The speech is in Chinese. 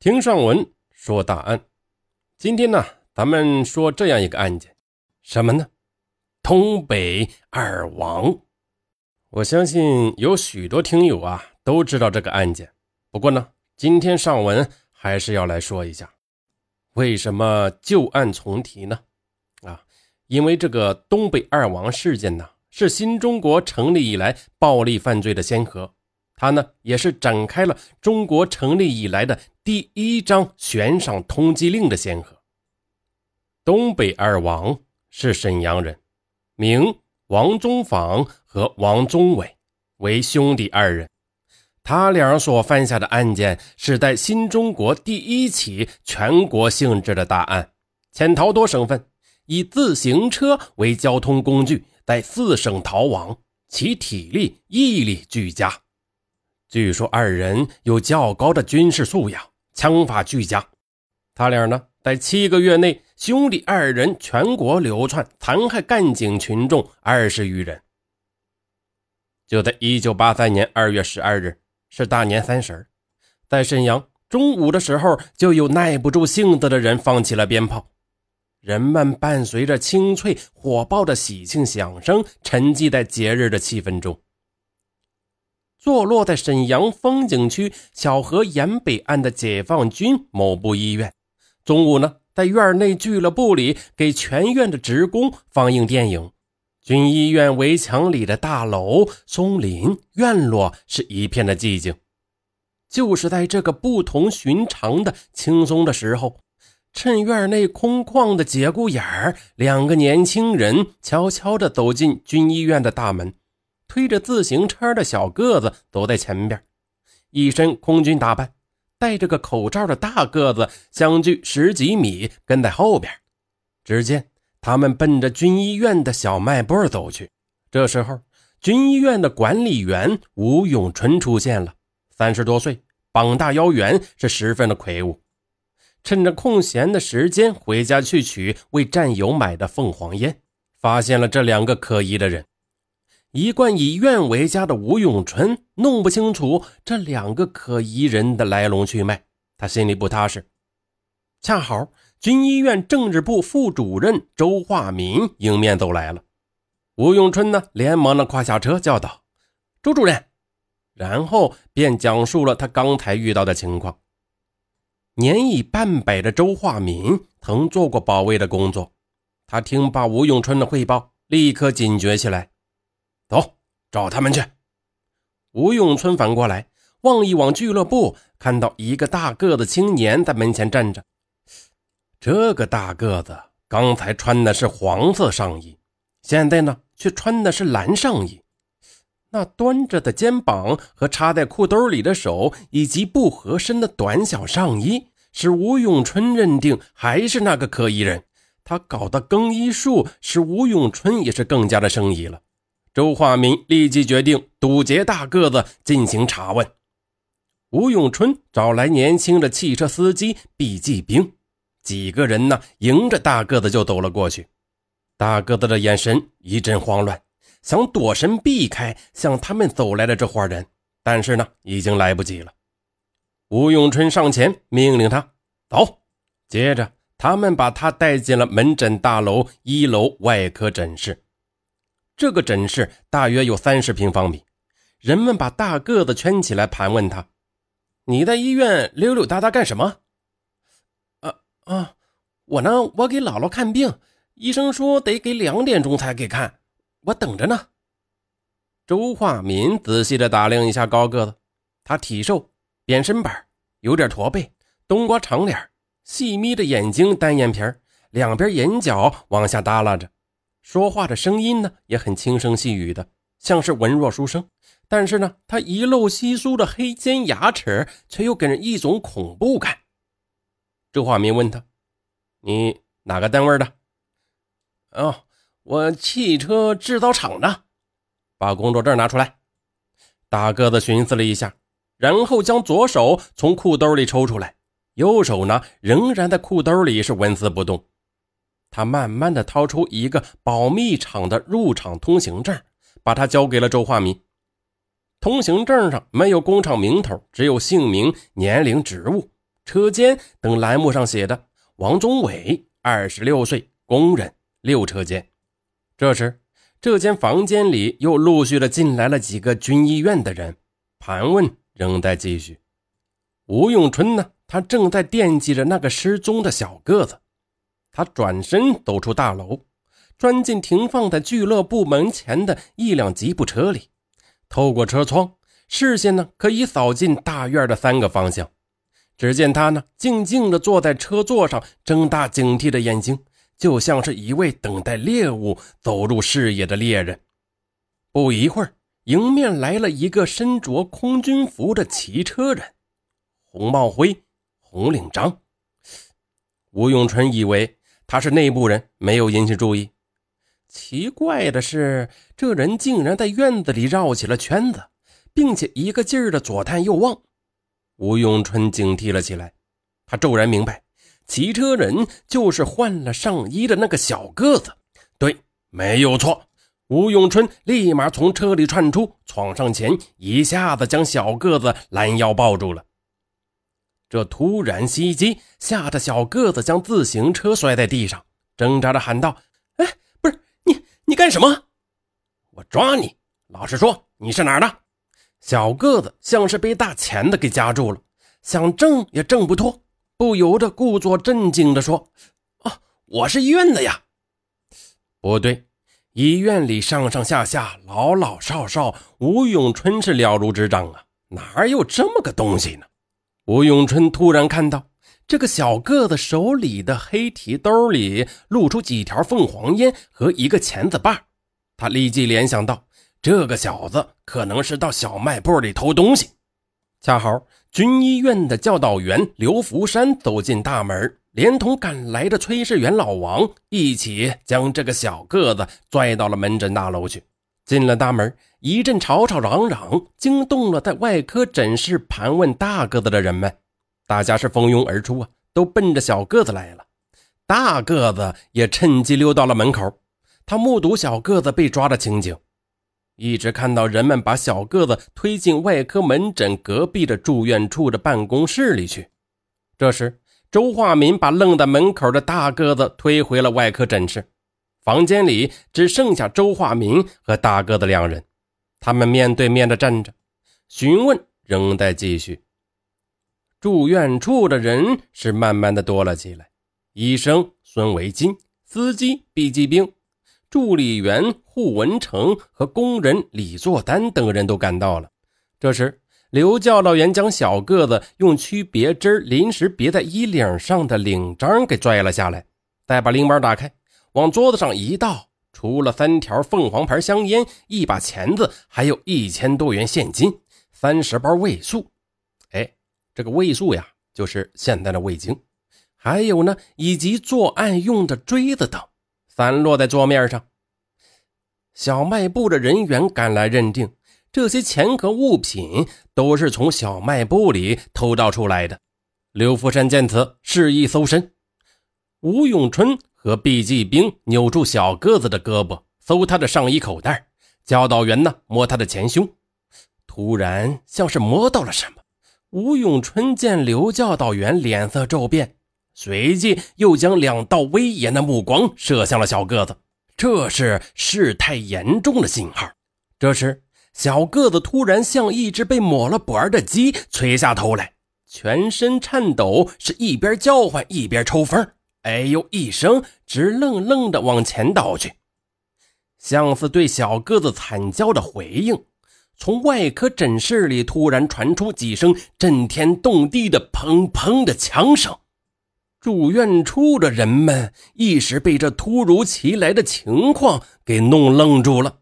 听上文说大案，今天呢，咱们说这样一个案件，什么呢？东北二王。我相信有许多听友啊都知道这个案件，不过呢，今天上文还是要来说一下，为什么旧案重提呢？啊，因为这个东北二王事件呢，是新中国成立以来暴力犯罪的先河。他呢，也是展开了中国成立以来的第一张悬赏通缉令的先河。东北二王是沈阳人，名王宗访和王宗伟，为兄弟二人。他俩所犯下的案件是在新中国第一起全国性质的大案，潜逃多省份，以自行车为交通工具，在四省逃亡，其体力毅力俱佳。据说二人有较高的军事素养，枪法俱佳。他俩呢，在七个月内，兄弟二人全国流窜，残害干警群众二十余人。就在一九八三年二月十二日，是大年三十在沈阳中午的时候，就有耐不住性子的人放起了鞭炮，人们伴随着清脆火爆的喜庆响声，沉寂在节日的气氛中。坐落在沈阳风景区小河沿北岸的解放军某部医院，中午呢，在院内俱乐部里给全院的职工放映电影。军医院围墙里的大楼、松林、院落是一片的寂静。就是在这个不同寻常的轻松的时候，趁院内空旷的节骨眼儿，两个年轻人悄悄地走进军医院的大门。推着自行车的小个子走在前边，一身空军打扮，戴着个口罩的大个子相距十几米跟在后边。只见他们奔着军医院的小卖部走去。这时候，军医院的管理员吴永春出现了，三十多岁，膀大腰圆，是十分的魁梧。趁着空闲的时间回家去取为战友买的凤凰烟，发现了这两个可疑的人。一贯以院为家的吴永春弄不清楚这两个可疑人的来龙去脉，他心里不踏实。恰好军医院政治部副主任周化民迎面走来了，吴永春呢连忙的跨下车叫道：“周主任。”然后便讲述了他刚才遇到的情况。年已半百的周化民曾做过保卫的工作，他听罢吴永春的汇报，立刻警觉起来。找他们去。吴永春反过来望一望俱乐部，看到一个大个子青年在门前站着。这个大个子刚才穿的是黄色上衣，现在呢却穿的是蓝上衣。那端着的肩膀和插在裤兜里的手，以及不合身的短小上衣，使吴永春认定还是那个可疑人。他搞的更衣术，使吴永春也是更加的生疑了。周化民立即决定堵截大个子进行查问。吴永春找来年轻的汽车司机毕继兵，几个人呢迎着大个子就走了过去。大个子的眼神一阵慌乱，想躲身避开向他们走来的这伙人，但是呢已经来不及了。吴永春上前命令他走，接着他们把他带进了门诊大楼一楼外科诊室。这个诊室大约有三十平方米，人们把大个子圈起来盘问他：“你在医院溜溜达达干什么？”“啊啊，我呢，我给姥姥看病，医生说得给两点钟才给看，我等着呢。”周化民仔细的打量一下高个子，他体瘦，扁身板，有点驼背，冬瓜长脸，细眯着眼睛，单眼皮两边眼角往下耷拉着。说话的声音呢，也很轻声细语的，像是文弱书生。但是呢，他一露稀疏的黑尖牙齿，却又给人一种恐怖感。周化民问他：“你哪个单位的？”“哦，我汽车制造厂的。”“把工作证拿出来。”大个子寻思了一下，然后将左手从裤兜里抽出来，右手呢，仍然在裤兜里是纹丝不动。他慢慢的掏出一个保密厂的入厂通行证，把它交给了周化民。通行证上没有工厂名头，只有姓名、年龄、职务，车间等栏目上写的王宗伟，二十六岁，工人，六车间。这时，这间房间里又陆续的进来了几个军医院的人，盘问仍在继续。吴永春呢，他正在惦记着那个失踪的小个子。他转身走出大楼，钻进停放在俱乐部门前的一辆吉普车里，透过车窗，视线呢可以扫进大院的三个方向。只见他呢静静地坐在车座上，睁大警惕的眼睛，就像是一位等待猎物走入视野的猎人。不一会儿，迎面来了一个身着空军服的骑车人，红帽徽，红领章。吴永春以为。他是内部人，没有引起注意。奇怪的是，这人竟然在院子里绕起了圈子，并且一个劲儿的左探右望。吴永春警惕了起来，他骤然明白，骑车人就是换了上衣的那个小个子。对，没有错。吴永春立马从车里窜出，闯上前，一下子将小个子拦腰抱住了。这突然袭击吓得小个子将自行车摔在地上，挣扎着喊道：“哎，不是你，你干什么？我抓你！老实说，你是哪儿的？”小个子像是被大钳子给夹住了，想挣也挣不脱，不由得故作镇静地说：“啊，我是医院的呀。”不对，医院里上上下下、老老少少，吴永春是了如指掌啊，哪有这么个东西呢？吴永春突然看到这个小个子手里的黑提兜里露出几条凤凰烟和一个钳子把，他立即联想到这个小子可能是到小卖部里偷东西。恰好军医院的教导员刘福山走进大门，连同赶来的炊事员老王一起将这个小个子拽到了门诊大楼去。进了大门。一阵吵吵嚷嚷，惊动了在外科诊室盘问大个子的人们。大家是蜂拥而出啊，都奔着小个子来了。大个子也趁机溜到了门口，他目睹小个子被抓的情景，一直看到人们把小个子推进外科门诊隔壁的住院处的办公室里去。这时，周化民把愣在门口的大个子推回了外科诊室，房间里只剩下周化民和大个子两人。他们面对面的站着，询问仍在继续。住院处的人是慢慢的多了起来，医生孙维金、司机毕继兵、助理员胡文成和工人李作丹等人都赶到了。这时，刘教导员将小个子用区别针临时别在衣领上的领章给拽了下来，再把领包打开，往桌子上一倒。除了三条凤凰牌香烟、一把钳子，还有一千多元现金、三十包味素。哎，这个味素呀，就是现在的味精。还有呢，以及作案用的锥子等，散落在桌面上。小卖部的人员赶来认定，这些钱和物品都是从小卖部里偷盗出来的。刘福山见此，示意搜身。吴永春。和毕继兵扭住小个子的胳膊，搜他的上衣口袋。教导员呢，摸他的前胸。突然，像是摸到了什么。吴永春见刘教导员脸色骤变，随即又将两道威严的目光射向了小个子。这是事态严重的信号。这时，小个子突然像一只被抹了脖的鸡，垂下头来，全身颤抖，是一边叫唤一边抽风。哎呦一声，直愣愣地往前倒去，像是对小个子惨叫的回应。从外科诊室里突然传出几声震天动地的砰砰的枪声，住院处的人们一时被这突如其来的情况给弄愣住了。